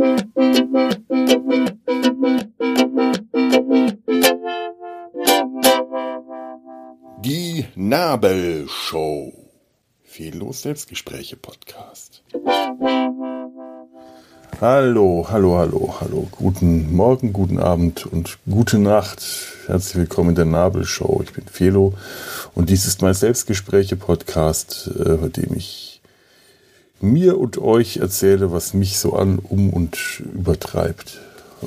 Die Nabelshow. Fehllos Selbstgespräche Podcast. Hallo, hallo, hallo, hallo. Guten Morgen, guten Abend und gute Nacht. Herzlich willkommen in der Nabelshow. Ich bin Felo und dies ist mein Selbstgespräche-Podcast, äh, bei dem ich mir und euch erzähle, was mich so an, um und übertreibt. Äh,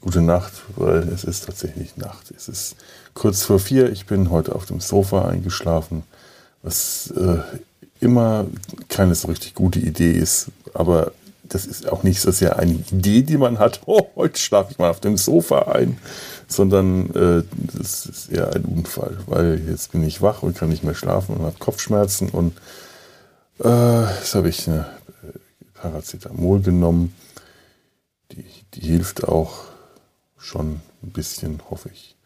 gute Nacht, weil es ist tatsächlich Nacht. Es ist kurz vor vier. Ich bin heute auf dem Sofa eingeschlafen, was äh, immer keine so richtig gute Idee ist. Aber das ist auch nicht so sehr eine Idee, die man hat, oh, heute schlafe ich mal auf dem Sofa ein, sondern äh, das ist eher ein Unfall, weil jetzt bin ich wach und kann nicht mehr schlafen und habe Kopfschmerzen und äh, jetzt habe ich eine Paracetamol genommen. Die, die hilft auch schon ein bisschen, hoffe ich.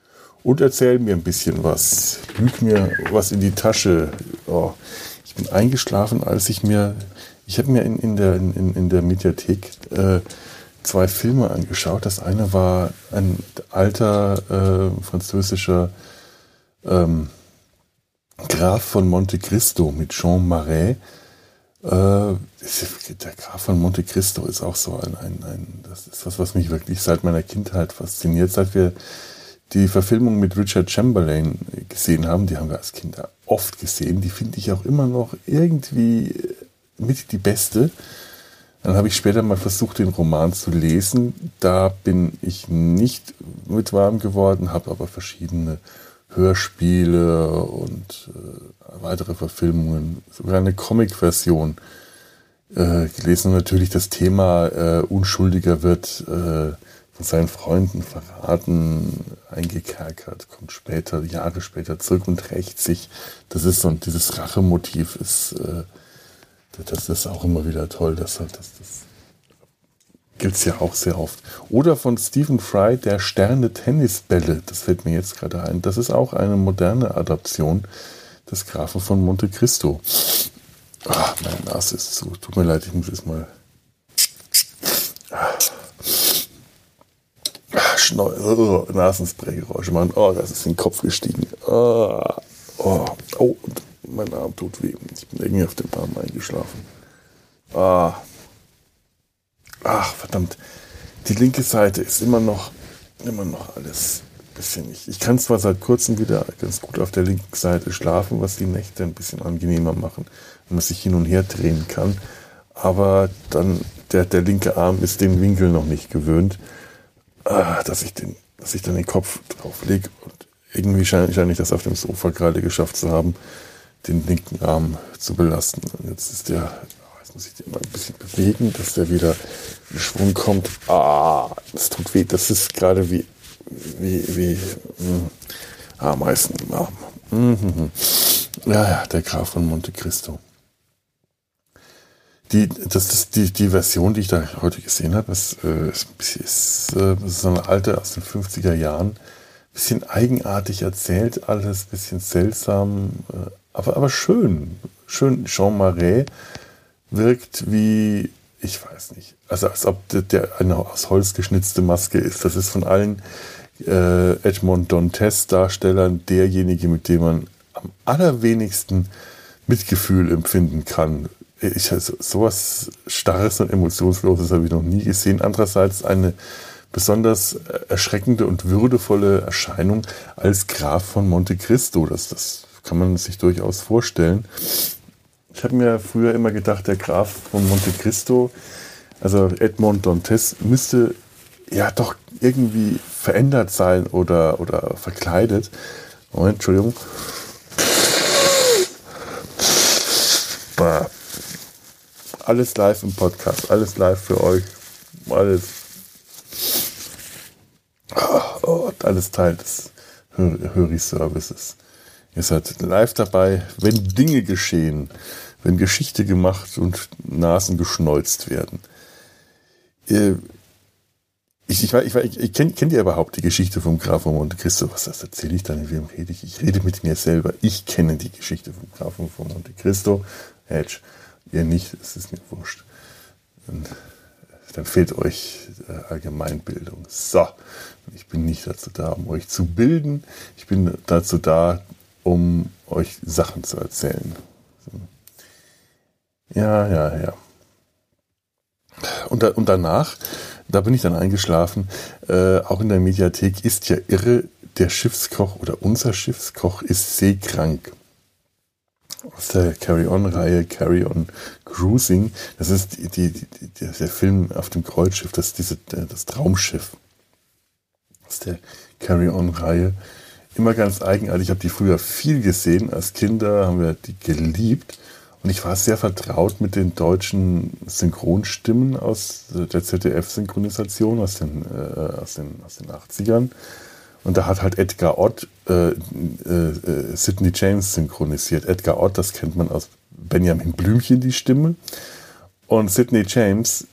Und erzähl mir ein bisschen was. Lüg mir was in die Tasche. Oh, ich bin eingeschlafen, als ich mir ich habe mir in, in, der, in, in der Mediathek äh, zwei Filme angeschaut. Das eine war ein alter äh, französischer ähm, Graf von Monte Cristo mit Jean Marais. Äh, der Graf von Monte Cristo ist auch so ein, ein, ein, das ist was, was mich wirklich seit meiner Kindheit fasziniert. Seit wir die Verfilmung mit Richard Chamberlain gesehen haben, die haben wir als Kinder oft gesehen, die finde ich auch immer noch irgendwie mit die beste. Dann habe ich später mal versucht, den Roman zu lesen. Da bin ich nicht mit warm geworden, habe aber verschiedene Hörspiele und äh, weitere Verfilmungen, sogar eine Comic-Version äh, gelesen. Und natürlich das Thema äh, Unschuldiger wird äh, von seinen Freunden verraten, eingekerkert, kommt später, Jahre später zurück und rächt sich. Das ist so, dieses Rachemotiv ist äh, das ist auch immer wieder toll. Das, das, das gibt es ja auch sehr oft. Oder von Stephen Fry, der Sterne Tennisbälle. Das fällt mir jetzt gerade ein. Das ist auch eine moderne Adaption des Grafen von Monte Cristo. Ach, meine Nase ist zu. Tut mir leid, ich muss jetzt mal. Schneu oh, Nasenspray-Geräusche machen. Oh, das ist in den Kopf gestiegen. Oh, oh, oh mein Arm tut weh. Ich bin irgendwie auf dem Arm eingeschlafen. Ah. Ach, verdammt. Die linke Seite ist immer noch, immer noch alles bisschen nicht. Ich kann zwar seit kurzem wieder ganz gut auf der linken Seite schlafen, was die Nächte ein bisschen angenehmer machen, wenn man sich hin und her drehen kann. Aber dann, der, der linke Arm ist den Winkel noch nicht gewöhnt, ah, dass ich den, dass ich dann den Kopf drauf lege und irgendwie scheine, scheine ich das auf dem Sofa gerade geschafft zu haben, den linken Arm zu belasten. Und jetzt ist der, muss ich den mal ein bisschen bewegen, dass der wieder in Schwung kommt. Ah, das tut weh. Das ist gerade wie, wie, wie mh, hm, Ameisen im Arm. Mhm. Ja, ja, der Graf von Monte Cristo. Die, das ist die, die Version, die ich da heute gesehen habe, ist, äh, ist, ist, äh, ist so eine alte aus den 50er Jahren. Bisschen eigenartig erzählt, alles bisschen seltsam. Äh, aber, aber schön. Schön. Jean Marais wirkt wie, ich weiß nicht, also als ob der, eine aus Holz geschnitzte Maske ist. Das ist von allen äh, Edmond Dantes Darstellern derjenige, mit dem man am allerwenigsten Mitgefühl empfinden kann. Ich, also, sowas Starres und Emotionsloses habe ich noch nie gesehen. Andererseits eine besonders erschreckende und würdevolle Erscheinung als Graf von Monte Cristo. Das, das kann man sich durchaus vorstellen. Ich habe mir früher immer gedacht, der Graf von Monte Cristo, also Edmond Dantes, müsste ja doch irgendwie verändert sein oder, oder verkleidet. Moment, Entschuldigung. Bah. Alles live im Podcast, alles live für euch. Alles. Oh, alles Teil des Höri-Services. Ihr seid live dabei, wenn Dinge geschehen, wenn Geschichte gemacht und Nasen geschneuzt werden. Ich, ich, ich, ich, ich kennt, kennt ihr überhaupt die Geschichte vom Graf von Monte Cristo? Was das erzähle ich dann? Wem rede ich? Ich rede mit mir selber. Ich kenne die Geschichte vom Graf von Monte Cristo. Hedge. Ihr nicht, es ist mir wurscht. Und dann fehlt euch äh, Allgemeinbildung. So, ich bin nicht dazu da, um euch zu bilden. Ich bin dazu da, um euch Sachen zu erzählen. Ja, ja, ja. Und, da, und danach, da bin ich dann eingeschlafen, äh, auch in der Mediathek ist ja irre, der Schiffskoch oder unser Schiffskoch ist seekrank. Aus der Carry-On-Reihe Carry-On Cruising. Das ist die, die, die, der Film auf dem Kreuzschiff, das diese, das Traumschiff. Aus der Carry-On-Reihe. Immer ganz eigenartig. Ich habe die früher viel gesehen. Als Kinder haben wir die geliebt. Ich war sehr vertraut mit den deutschen Synchronstimmen aus der ZDF-Synchronisation aus den, äh, aus, den, aus den 80ern. Und da hat halt Edgar Ott äh, äh, äh, Sidney James synchronisiert. Edgar Ott, das kennt man aus Benjamin Blümchen, die Stimme. Und Sidney James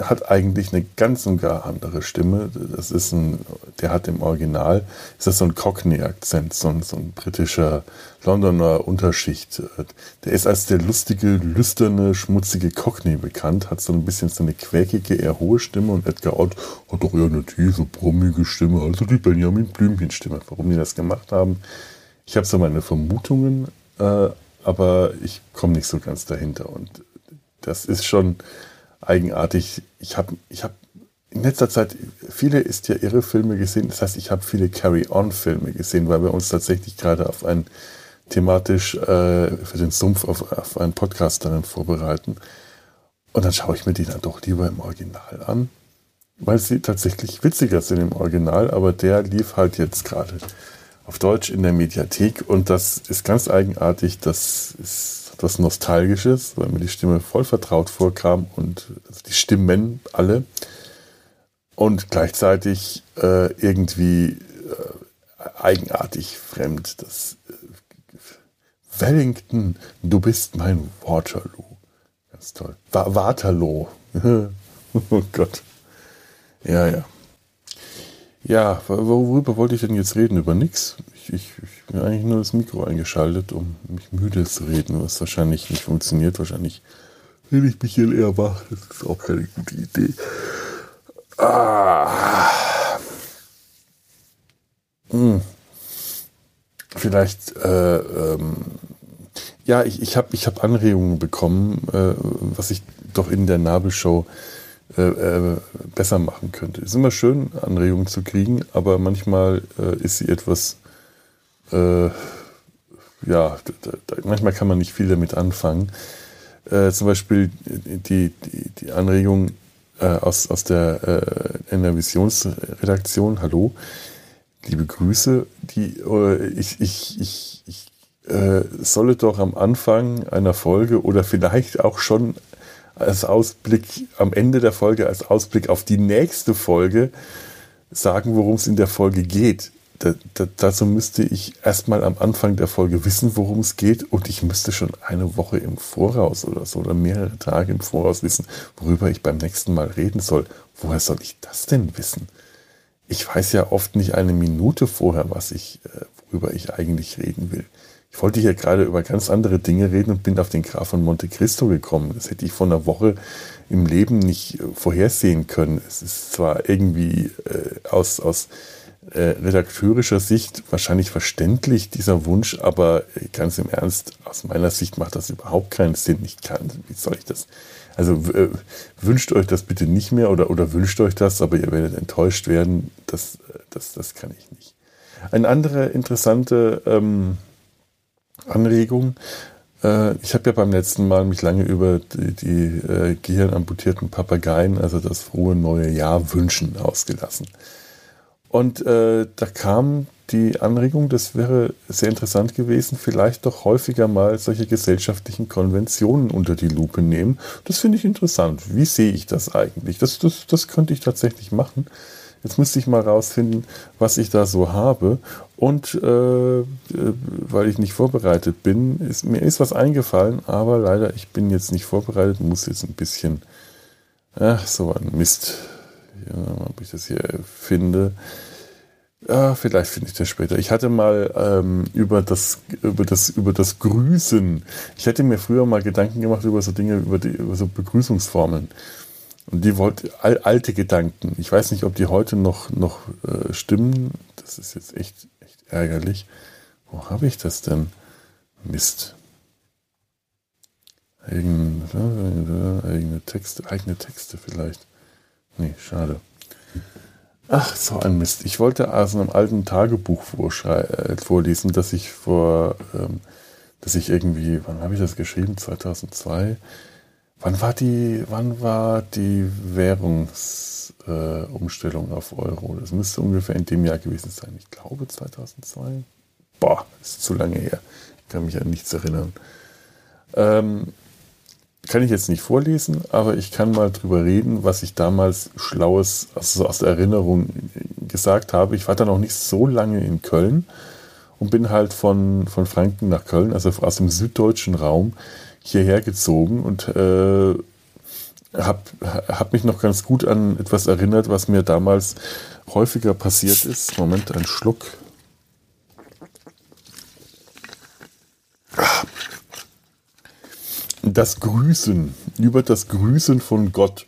hat eigentlich eine ganz und gar andere Stimme. Das ist ein, der hat im Original, ist das so ein Cockney-Akzent, so ein, so ein britischer Londoner Unterschicht. Der ist als der lustige, lüsterne, schmutzige Cockney bekannt, hat so ein bisschen so eine quäkige, eher hohe Stimme und Edgar Ott hat doch eher eine tiefe, brummige Stimme, also die Benjamin Blümchen-Stimme. Warum die das gemacht haben, ich habe so meine Vermutungen, äh, aber ich komme nicht so ganz dahinter und das ist schon, eigenartig. Ich habe ich hab in letzter Zeit viele ist ja irre Filme gesehen. Das heißt, ich habe viele Carry-On-Filme gesehen, weil wir uns tatsächlich gerade auf ein thematisch äh, für den Sumpf auf, auf einen Podcast dann vorbereiten. Und dann schaue ich mir die dann doch lieber im Original an, weil sie tatsächlich witziger sind im Original, aber der lief halt jetzt gerade auf Deutsch in der Mediathek und das ist ganz eigenartig. Das ist etwas Nostalgisches, weil mir die Stimme voll vertraut vorkam und die Stimmen alle. Und gleichzeitig äh, irgendwie äh, eigenartig fremd. Das äh, Wellington, du bist mein Waterloo. Ganz toll. Wa Waterloo. oh Gott. Ja, ja. Ja, worüber wollte ich denn jetzt reden? Über nichts? Ich, ich, habe eigentlich nur das Mikro eingeschaltet, um mich müde zu reden, was wahrscheinlich nicht funktioniert. Wahrscheinlich rede ich mich hier eher wach. Das ist auch keine gute Idee. Ah. Hm. Vielleicht, äh, ähm, ja, ich, ich habe ich hab Anregungen bekommen, äh, was ich doch in der Nabelshow äh, äh, besser machen könnte. Es ist immer schön, Anregungen zu kriegen, aber manchmal äh, ist sie etwas, äh, ja, da, manchmal kann man nicht viel damit anfangen. Äh, zum Beispiel die, die, die Anregung äh, aus, aus der äh, Visionsredaktion, hallo, liebe Grüße, die, ich, ich, ich, ich solle doch am Anfang einer Folge oder vielleicht auch schon als Ausblick am Ende der Folge, als Ausblick auf die nächste Folge sagen, worum es in der Folge geht. Da, da, dazu müsste ich erstmal am Anfang der Folge wissen, worum es geht und ich müsste schon eine Woche im Voraus oder so oder mehrere Tage im Voraus wissen, worüber ich beim nächsten Mal reden soll. Woher soll ich das denn wissen? Ich weiß ja oft nicht eine Minute vorher, was ich, äh, worüber ich eigentlich reden will. Ich wollte hier gerade über ganz andere Dinge reden und bin auf den Graf von Monte Cristo gekommen. Das hätte ich vor einer Woche im Leben nicht äh, vorhersehen können. Es ist zwar irgendwie äh, aus, aus redakteurischer Sicht wahrscheinlich verständlich, dieser Wunsch, aber ganz im Ernst, aus meiner Sicht macht das überhaupt keinen Sinn. Ich kann, wie soll ich das? Also äh, wünscht euch das bitte nicht mehr oder, oder wünscht euch das, aber ihr werdet enttäuscht werden. Das, äh, das, das kann ich nicht. Eine andere interessante ähm, Anregung. Äh, ich habe ja beim letzten Mal mich lange über die, die äh, gehirnamputierten Papageien, also das frohe neue Jahr wünschen, ausgelassen. Und äh, da kam die Anregung, das wäre sehr interessant gewesen, vielleicht doch häufiger mal solche gesellschaftlichen Konventionen unter die Lupe nehmen. Das finde ich interessant. Wie sehe ich das eigentlich? Das, das, das könnte ich tatsächlich machen. Jetzt müsste ich mal rausfinden, was ich da so habe. Und äh, äh, weil ich nicht vorbereitet bin, ist, mir ist was eingefallen, aber leider, ich bin jetzt nicht vorbereitet, muss jetzt ein bisschen, ach, so ein Mist, ja, ob ich das hier finde. Ja, vielleicht finde ich das später. Ich hatte mal ähm, über, das, über, das, über das Grüßen. Ich hätte mir früher mal Gedanken gemacht über so Dinge, über, die, über so Begrüßungsformeln. Und die wollte alte Gedanken. Ich weiß nicht, ob die heute noch, noch äh, stimmen. Das ist jetzt echt, echt ärgerlich. Wo habe ich das denn? Mist. Irgendeine, irgendeine Texte, eigene Texte vielleicht. Nee, schade. Ach, so ein Mist. Ich wollte aus einem alten Tagebuch äh, vorlesen, dass ich vor, ähm, dass ich irgendwie, wann habe ich das geschrieben? 2002. Wann war die, wann war die Währungsumstellung äh, auf Euro? Das müsste ungefähr in dem Jahr gewesen sein. Ich glaube 2002. Boah, ist zu lange her. Ich kann mich an nichts erinnern. Ähm, kann ich jetzt nicht vorlesen, aber ich kann mal drüber reden, was ich damals Schlaues also aus der Erinnerung gesagt habe. Ich war dann auch nicht so lange in Köln und bin halt von, von Franken nach Köln, also aus dem süddeutschen Raum, hierher gezogen und äh, habe hab mich noch ganz gut an etwas erinnert, was mir damals häufiger passiert ist. Moment, ein Schluck. Das Grüßen, über das Grüßen von Gott.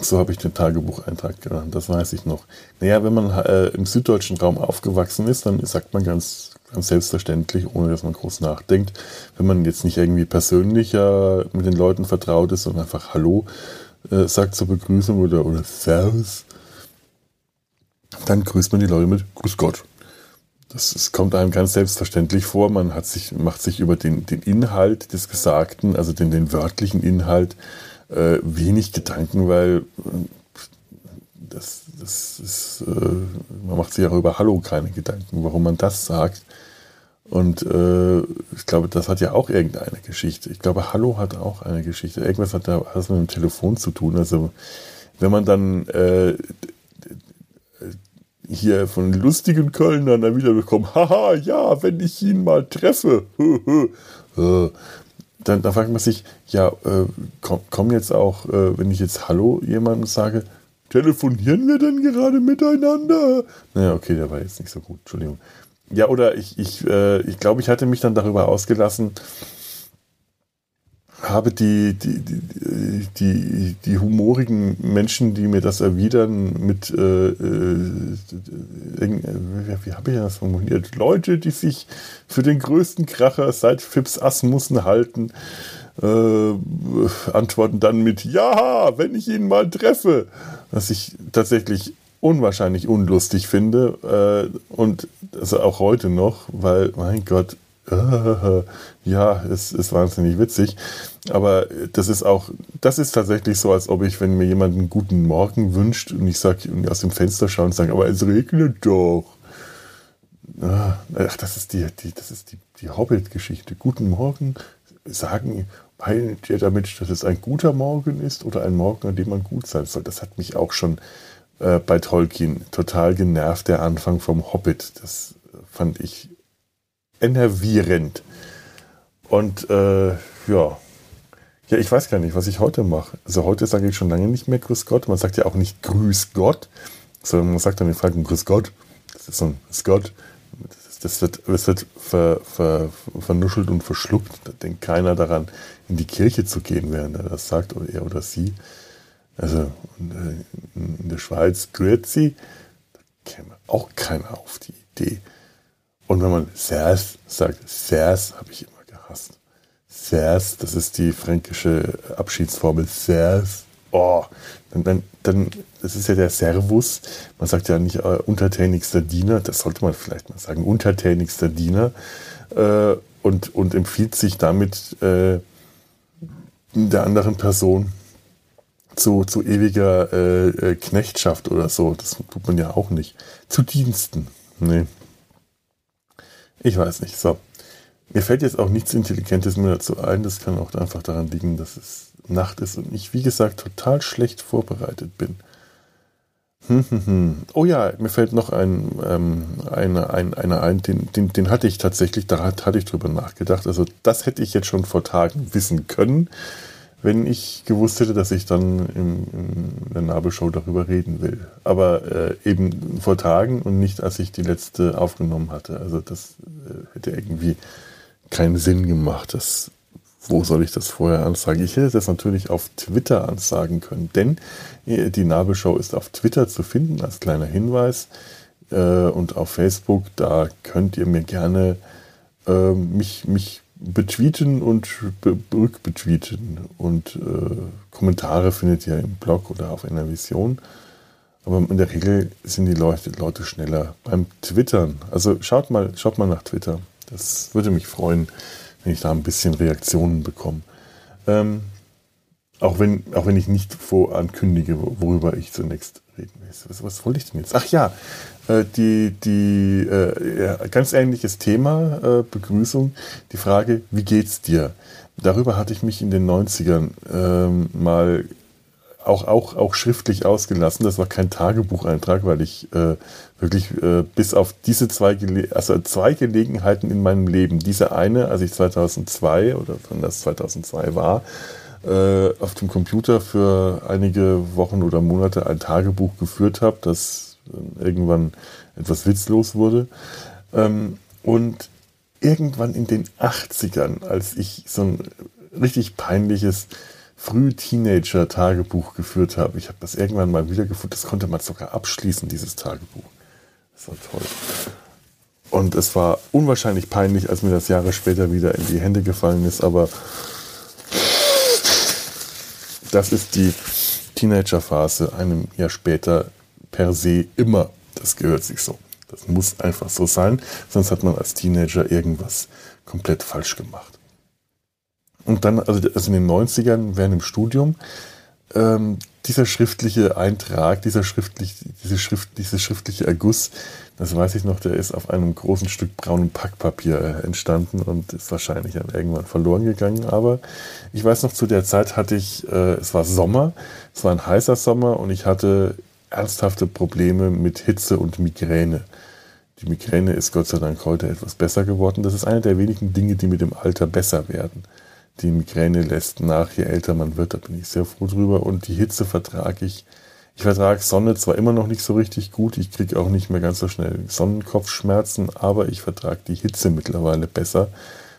So habe ich den Tagebucheintrag genannt, das weiß ich noch. Naja, wenn man äh, im süddeutschen Raum aufgewachsen ist, dann sagt man ganz, ganz selbstverständlich, ohne dass man groß nachdenkt, wenn man jetzt nicht irgendwie persönlicher mit den Leuten vertraut ist und einfach Hallo äh, sagt zur Begrüßung oder, oder Servus, dann grüßt man die Leute mit Grüß Gott. Das, das kommt einem ganz selbstverständlich vor. Man hat sich, macht sich über den, den Inhalt des Gesagten, also den, den wörtlichen Inhalt, äh, wenig Gedanken, weil äh, das, das ist, äh, man macht sich auch über Hallo keine Gedanken, warum man das sagt. Und äh, ich glaube, das hat ja auch irgendeine Geschichte. Ich glaube, Hallo hat auch eine Geschichte. Irgendwas hat da was mit dem Telefon zu tun. Also wenn man dann äh, hier von lustigen Kölnern dann wieder bekommen, haha, ja, wenn ich ihn mal treffe, äh, dann, dann fragt man sich, ja, äh, komm, komm, jetzt auch, äh, wenn ich jetzt Hallo jemandem sage, telefonieren wir denn gerade miteinander? Naja, okay, der war jetzt nicht so gut, Entschuldigung. Ja, oder ich, ich, äh, ich glaube, ich hatte mich dann darüber ausgelassen, habe die, die, die, die, die humorigen Menschen, die mir das erwidern, mit, äh, äh, wie, wie habe ich das formuliert? Leute, die sich für den größten Kracher seit Phipps Asmussen halten, äh, antworten dann mit Ja, wenn ich ihn mal treffe. Was ich tatsächlich unwahrscheinlich unlustig finde äh, und also auch heute noch, weil, mein Gott, ja, es ist wahnsinnig witzig. Aber das ist auch, das ist tatsächlich so, als ob ich, wenn mir jemand einen guten Morgen wünscht und ich sage, aus dem Fenster schaue und sage, aber es regnet doch. Ach, das ist die, die die, die Hobbit-Geschichte. Guten Morgen sagen, meint ihr damit, dass es ein guter Morgen ist oder ein Morgen, an dem man gut sein soll? Das hat mich auch schon äh, bei Tolkien total genervt, der Anfang vom Hobbit. Das fand ich enervierend. Und äh, ja. Ja, ich weiß gar nicht, was ich heute mache. Also heute sage ich schon lange nicht mehr Grüß Gott. Man sagt ja auch nicht Grüß Gott, sondern man sagt dann den Fragen Grüß Gott. Das ist so ein Grüß Gott. Das, wird, das wird ver, ver, vernuschelt und verschluckt. Da denkt keiner daran, in die Kirche zu gehen, während er das sagt, oder er oder sie. Also äh, in der Schweiz Grüezi, da käme auch keiner auf die Idee. Und wenn man Sers sagt, Sers habe ich immer gehasst. Sers, das ist die fränkische Abschiedsformel. Sers. Oh, dann, dann, dann, das ist ja der Servus. Man sagt ja nicht äh, untertänigster Diener, das sollte man vielleicht mal sagen, untertänigster Diener. Äh, und, und empfiehlt sich damit äh, der anderen Person zu, zu ewiger äh, äh Knechtschaft oder so. Das tut man ja auch nicht. Zu Diensten. Nee. Ich weiß nicht. So. Mir fällt jetzt auch nichts Intelligentes mehr dazu ein. Das kann auch einfach daran liegen, dass es Nacht ist und ich, wie gesagt, total schlecht vorbereitet bin. Hm, hm, hm. Oh ja, mir fällt noch ein, ähm, einer ein, eine ein, den, den, den hatte ich tatsächlich, da hatte ich drüber nachgedacht. Also das hätte ich jetzt schon vor Tagen wissen können wenn ich gewusst hätte, dass ich dann in, in der Nabelshow darüber reden will. Aber äh, eben vor Tagen und nicht, als ich die letzte aufgenommen hatte. Also das äh, hätte irgendwie keinen Sinn gemacht. Das wo soll ich das vorher ansagen? Ich hätte das natürlich auf Twitter ansagen können, denn äh, die Nabelshow ist auf Twitter zu finden als kleiner Hinweis äh, und auf Facebook. Da könnt ihr mir gerne äh, mich, mich betweeten und rückbetweeten und äh, Kommentare findet ihr im Blog oder auf einer Vision. Aber in der Regel sind die Leute, Leute schneller beim Twittern. Also schaut mal, schaut mal nach Twitter. Das würde mich freuen, wenn ich da ein bisschen Reaktionen bekomme. Ähm, auch, wenn, auch wenn ich nicht vorankündige, worüber ich zunächst reden will. Was, was wollte ich denn jetzt? Ach ja, die, die äh, ja, ganz ähnliches Thema, äh, Begrüßung, die Frage, wie geht's dir? Darüber hatte ich mich in den 90ern ähm, mal auch, auch, auch schriftlich ausgelassen. Das war kein Tagebucheintrag, weil ich äh, wirklich äh, bis auf diese zwei, Gele also zwei Gelegenheiten in meinem Leben, diese eine, als ich 2002 oder wenn das 2002 war, äh, auf dem Computer für einige Wochen oder Monate ein Tagebuch geführt habe, das irgendwann etwas witzlos wurde. Ähm, und irgendwann in den 80ern, als ich so ein richtig peinliches Früh-Teenager-Tagebuch geführt habe. Ich habe das irgendwann mal wiedergefunden. Das konnte man sogar abschließen, dieses Tagebuch. Das war toll. Und es war unwahrscheinlich peinlich, als mir das Jahre später wieder in die Hände gefallen ist. Aber das ist die Teenager-Phase einem Jahr später per se immer. Das gehört sich so. Das muss einfach so sein. Sonst hat man als Teenager irgendwas komplett falsch gemacht. Und dann, also, also in den 90ern, während dem Studium, ähm, dieser schriftliche Eintrag, dieser schriftlich, diese Schrift, diese schriftliche Erguss, das weiß ich noch, der ist auf einem großen Stück braunem Packpapier äh, entstanden und ist wahrscheinlich dann irgendwann verloren gegangen. Aber ich weiß noch, zu der Zeit hatte ich, äh, es war Sommer, es war ein heißer Sommer und ich hatte ernsthafte Probleme mit Hitze und Migräne. Die Migräne ist Gott sei Dank heute etwas besser geworden. Das ist eine der wenigen Dinge, die mit dem Alter besser werden die Migräne lässt nach, je älter man wird, da bin ich sehr froh drüber. Und die Hitze vertrage ich. Ich vertrage Sonne zwar immer noch nicht so richtig gut, ich kriege auch nicht mehr ganz so schnell Sonnenkopfschmerzen, aber ich vertrage die Hitze mittlerweile besser.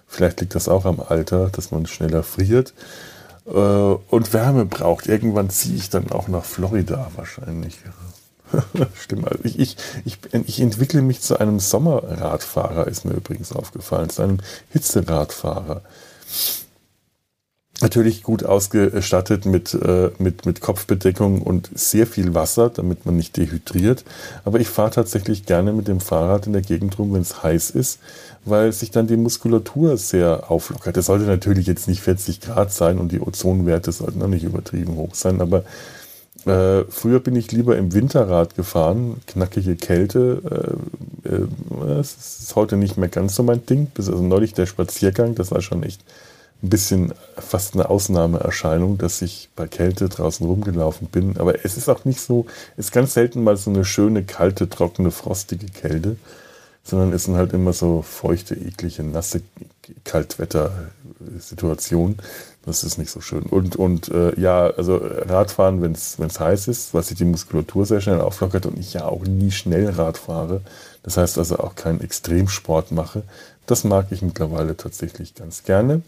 Vielleicht liegt das auch am Alter, dass man schneller friert äh, und Wärme braucht. Irgendwann ziehe ich dann auch nach Florida wahrscheinlich. Stimmt. Also ich, ich, ich, ich entwickle mich zu einem Sommerradfahrer, ist mir übrigens aufgefallen, zu einem Hitzeradfahrer natürlich gut ausgestattet mit, äh, mit, mit Kopfbedeckung und sehr viel Wasser, damit man nicht dehydriert. Aber ich fahre tatsächlich gerne mit dem Fahrrad in der Gegend rum, wenn es heiß ist, weil sich dann die Muskulatur sehr auflockert. Das sollte natürlich jetzt nicht 40 Grad sein und die Ozonwerte sollten auch nicht übertrieben hoch sein, aber äh, früher bin ich lieber im Winterrad gefahren, knackige Kälte. Äh, äh, das ist heute nicht mehr ganz so mein Ding. Bis also neulich der Spaziergang, das war schon echt ein bisschen fast eine Ausnahmeerscheinung, dass ich bei Kälte draußen rumgelaufen bin. Aber es ist auch nicht so, es ist ganz selten mal so eine schöne, kalte, trockene, frostige Kälte, sondern es sind halt immer so feuchte, eklige, nasse Kaltwetter-Situationen. Das ist nicht so schön. Und, und äh, ja, also Radfahren, wenn es heiß ist, was sich die Muskulatur sehr schnell auflockert und ich ja auch nie schnell Rad fahre, das heißt also auch keinen Extremsport mache, das mag ich mittlerweile tatsächlich ganz gerne.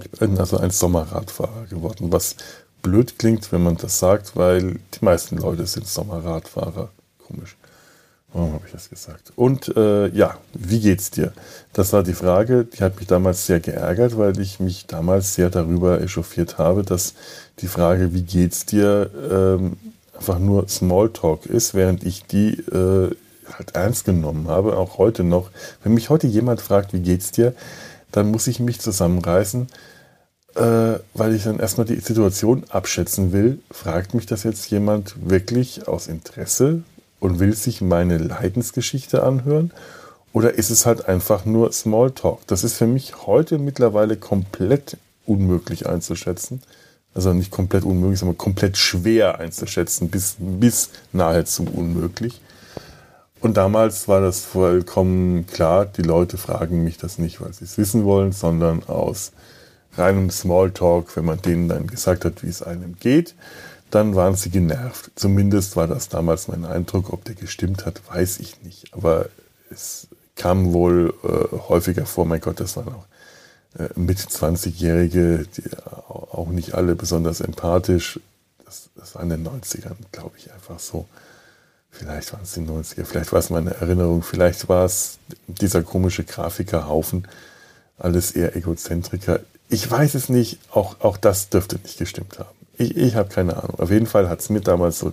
Ich bin also ein Sommerradfahrer geworden, was blöd klingt, wenn man das sagt, weil die meisten Leute sind Sommerradfahrer. Komisch. Warum habe ich das gesagt? Und äh, ja, wie geht's dir? Das war die Frage, die hat mich damals sehr geärgert, weil ich mich damals sehr darüber echauffiert habe, dass die Frage, wie geht's dir, ähm, einfach nur Smalltalk ist, während ich die äh, halt ernst genommen habe, auch heute noch. Wenn mich heute jemand fragt, wie geht's dir, dann muss ich mich zusammenreißen, äh, weil ich dann erstmal die Situation abschätzen will. Fragt mich das jetzt jemand wirklich aus Interesse und will sich meine Leidensgeschichte anhören? Oder ist es halt einfach nur Smalltalk? Das ist für mich heute mittlerweile komplett unmöglich einzuschätzen. Also nicht komplett unmöglich, sondern komplett schwer einzuschätzen, bis, bis nahezu unmöglich. Und damals war das vollkommen klar, die Leute fragen mich das nicht, weil sie es wissen wollen, sondern aus reinem Smalltalk, wenn man denen dann gesagt hat, wie es einem geht, dann waren sie genervt. Zumindest war das damals mein Eindruck. Ob der gestimmt hat, weiß ich nicht. Aber es kam wohl äh, häufiger vor, mein Gott, das waren auch äh, mit 20-Jährige, auch nicht alle besonders empathisch. Das, das war in den 90ern, glaube ich, einfach so. Vielleicht waren es die 90er, vielleicht war es meine Erinnerung, vielleicht war es dieser komische Grafikerhaufen, alles eher Egozentriker. Ich weiß es nicht, auch, auch das dürfte nicht gestimmt haben. Ich, ich habe keine Ahnung. Auf jeden Fall hat es mir damals so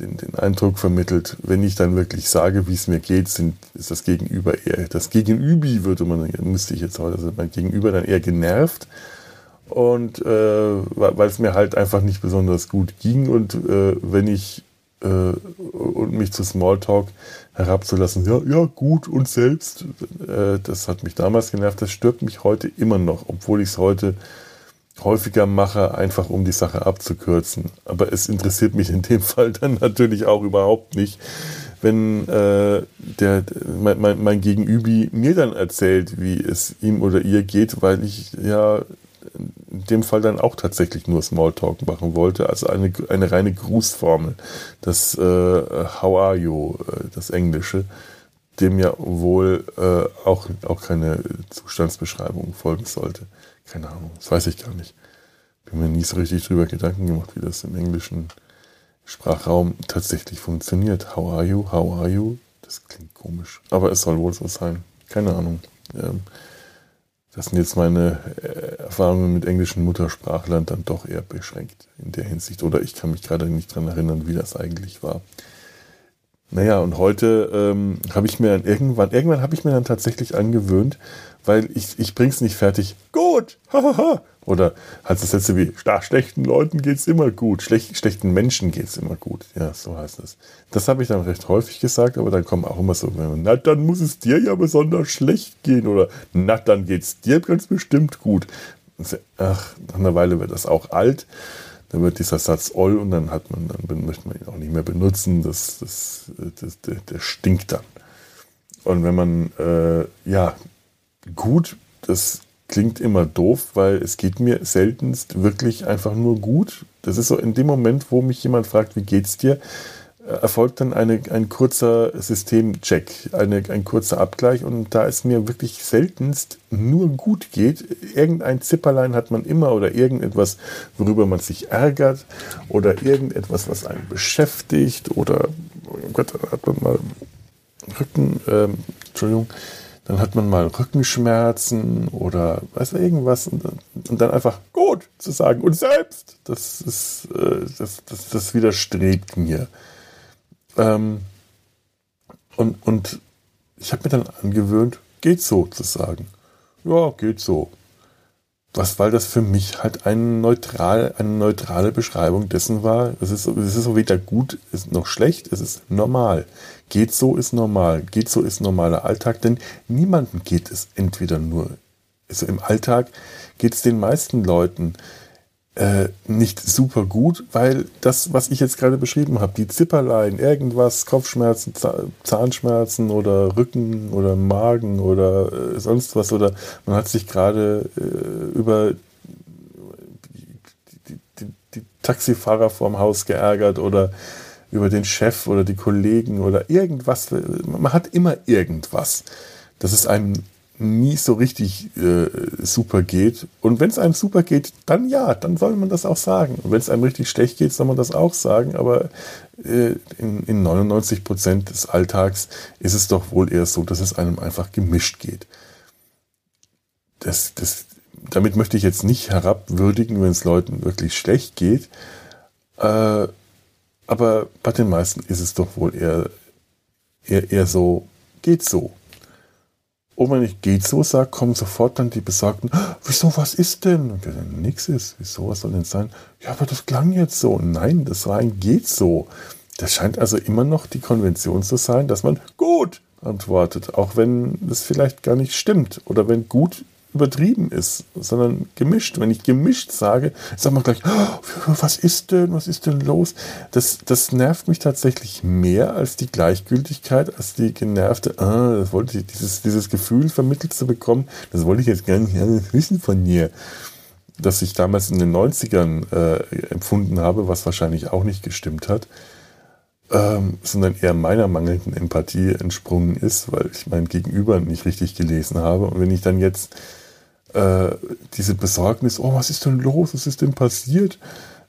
den, den Eindruck vermittelt, wenn ich dann wirklich sage, wie es mir geht, sind, ist das Gegenüber eher, das Gegenübi würde man, müsste ich jetzt heute, also mein Gegenüber dann eher genervt und äh, weil es mir halt einfach nicht besonders gut ging und äh, wenn ich äh, und mich zu Smalltalk herabzulassen, ja, ja, gut und selbst, äh, das hat mich damals genervt, das stört mich heute immer noch, obwohl ich es heute häufiger mache, einfach um die Sache abzukürzen. Aber es interessiert mich in dem Fall dann natürlich auch überhaupt nicht, wenn äh, der, mein, mein, mein Gegenüber mir dann erzählt, wie es ihm oder ihr geht, weil ich ja in dem Fall dann auch tatsächlich nur Smalltalk machen wollte, also eine, eine reine Grußformel, das äh, How are you, äh, das Englische, dem ja wohl äh, auch, auch keine Zustandsbeschreibung folgen sollte. Keine Ahnung, das weiß ich gar nicht. Bin mir nie so richtig drüber Gedanken gemacht, wie das im englischen Sprachraum tatsächlich funktioniert. How are you? How are you? Das klingt komisch. Aber es soll wohl so sein. Keine Ahnung. Ähm, das sind jetzt meine äh, Erfahrungen mit englischen Muttersprachlern dann doch eher beschränkt in der Hinsicht. Oder ich kann mich gerade nicht dran erinnern, wie das eigentlich war. Naja, und heute ähm, habe ich mir dann irgendwann, irgendwann habe ich mir dann tatsächlich angewöhnt, weil ich, ich bring's nicht fertig. Gut. Oder halt so Sätze wie, schlechten Leuten geht's immer gut, Schlech, schlechten Menschen geht's immer gut. Ja, so heißt es. Das habe ich dann recht häufig gesagt, aber dann kommen auch immer so, na, dann muss es dir ja besonders schlecht gehen. Oder, na, dann geht's dir ganz bestimmt gut. Ach, nach einer Weile wird das auch alt dann wird dieser Satz oll und dann hat man, dann möchte man ihn auch nicht mehr benutzen. Das, das, das, der, der stinkt dann. Und wenn man, äh, ja, gut, das klingt immer doof, weil es geht mir seltenst wirklich einfach nur gut. Das ist so in dem Moment, wo mich jemand fragt, wie geht's dir, erfolgt dann eine, ein kurzer Systemcheck, eine, ein kurzer Abgleich und da es mir wirklich seltenst nur gut geht, irgendein Zipperlein hat man immer oder irgendetwas, worüber man sich ärgert oder irgendetwas, was einen beschäftigt oder oh Gott, hat man mal Rücken, ähm, Entschuldigung, dann hat man mal Rückenschmerzen oder weiß irgendwas und, und, dann einfach gut zu sagen und selbst, das ist, äh, das, das, das widerstrebt mir. Ähm, und, und ich habe mir dann angewöhnt, geht so zu sagen. Ja, geht so. Was, weil das für mich halt eine, neutral, eine neutrale Beschreibung dessen war. Es ist, es ist weder gut, noch schlecht, es ist normal. Geht so ist normal. Geht so ist normaler Alltag, denn niemandem geht es entweder nur, also im Alltag geht es den meisten Leuten äh, nicht super gut, weil das, was ich jetzt gerade beschrieben habe, die Zipperlein, irgendwas, Kopfschmerzen, Zahnschmerzen oder Rücken oder Magen oder äh, sonst was, oder man hat sich gerade äh, über die, die, die, Taxifahrer vorm Haus geärgert oder über den Chef oder die Kollegen oder irgendwas. Man hat immer irgendwas. Das ist einem nie so richtig äh, super geht. Und wenn es einem super geht, dann ja, dann soll man das auch sagen. Und wenn es einem richtig schlecht geht, soll man das auch sagen. Aber äh, in, in 99 Prozent des Alltags ist es doch wohl eher so, dass es einem einfach gemischt geht. Das, das, damit möchte ich jetzt nicht herabwürdigen, wenn es Leuten wirklich schlecht geht. Äh, aber bei den meisten ist es doch wohl eher, eher, eher so, geht so. Wenn ich geht so sage, kommen sofort dann die Besagten, ah, wieso, was ist denn? Und dann nichts ist, wieso, was soll denn sein? Ja, aber das klang jetzt so. Nein, das war ein geht so. Das scheint also immer noch die Konvention zu sein, dass man gut antwortet, auch wenn das vielleicht gar nicht stimmt oder wenn gut übertrieben ist, sondern gemischt. Wenn ich gemischt sage, sagt man gleich, oh, was ist denn, was ist denn los? Das, das nervt mich tatsächlich mehr als die Gleichgültigkeit, als die genervte, ah, das wollte ich, dieses, dieses Gefühl vermittelt zu bekommen, das wollte ich jetzt nicht wissen von dir. Das ich damals in den 90ern äh, empfunden habe, was wahrscheinlich auch nicht gestimmt hat. Ähm, sondern eher meiner mangelnden Empathie entsprungen ist, weil ich mein Gegenüber nicht richtig gelesen habe. Und wenn ich dann jetzt äh, diese Besorgnis, oh, was ist denn los, was ist denn passiert,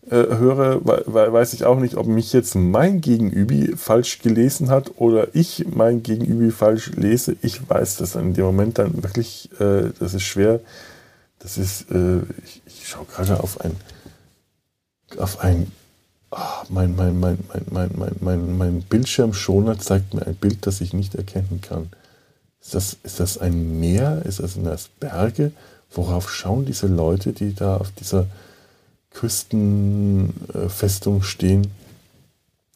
äh, höre, weiß ich auch nicht, ob mich jetzt mein Gegenüber falsch gelesen hat oder ich mein Gegenüber falsch lese. Ich weiß das in dem Moment dann wirklich, äh, das ist schwer. Das ist, äh, ich, ich schaue gerade auf ein, auf ein, oh, mein, mein, mein, mein, mein, mein, mein, mein Bildschirmschoner zeigt mir ein Bild, das ich nicht erkennen kann. Ist das, ist das ein Meer? Ist das, das Berge? Worauf schauen diese Leute, die da auf dieser Küstenfestung stehen.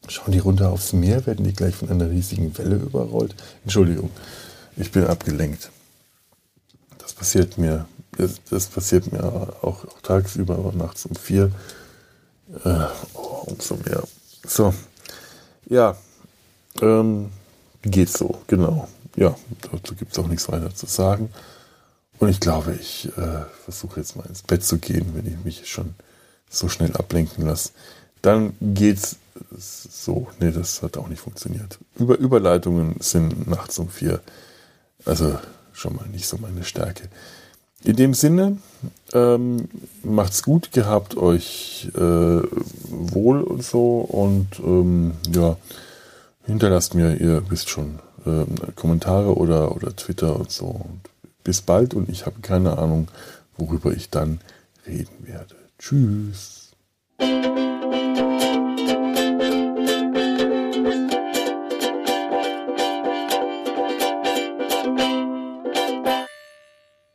Schauen die runter aufs Meer, werden die gleich von einer riesigen Welle überrollt. Entschuldigung, ich bin abgelenkt. Das passiert mir, das, das passiert mir auch, auch, tagsüber, aber nachts um vier. Äh, oh, umso mehr. So, ja, ähm, geht so, genau. Ja, dazu gibt es auch nichts weiter zu sagen. Und ich glaube, ich äh, versuche jetzt mal ins Bett zu gehen, wenn ich mich schon so schnell ablenken lasse. Dann geht's so. Nee, das hat auch nicht funktioniert. Über Überleitungen sind nachts um vier. Also schon mal nicht so meine Stärke. In dem Sinne, ähm, macht's gut, gehabt euch äh, wohl und so und ähm, ja, hinterlasst mir, ihr wisst schon, äh, Kommentare oder, oder Twitter und so. Und bis bald und ich habe keine Ahnung, worüber ich dann reden werde. Tschüss.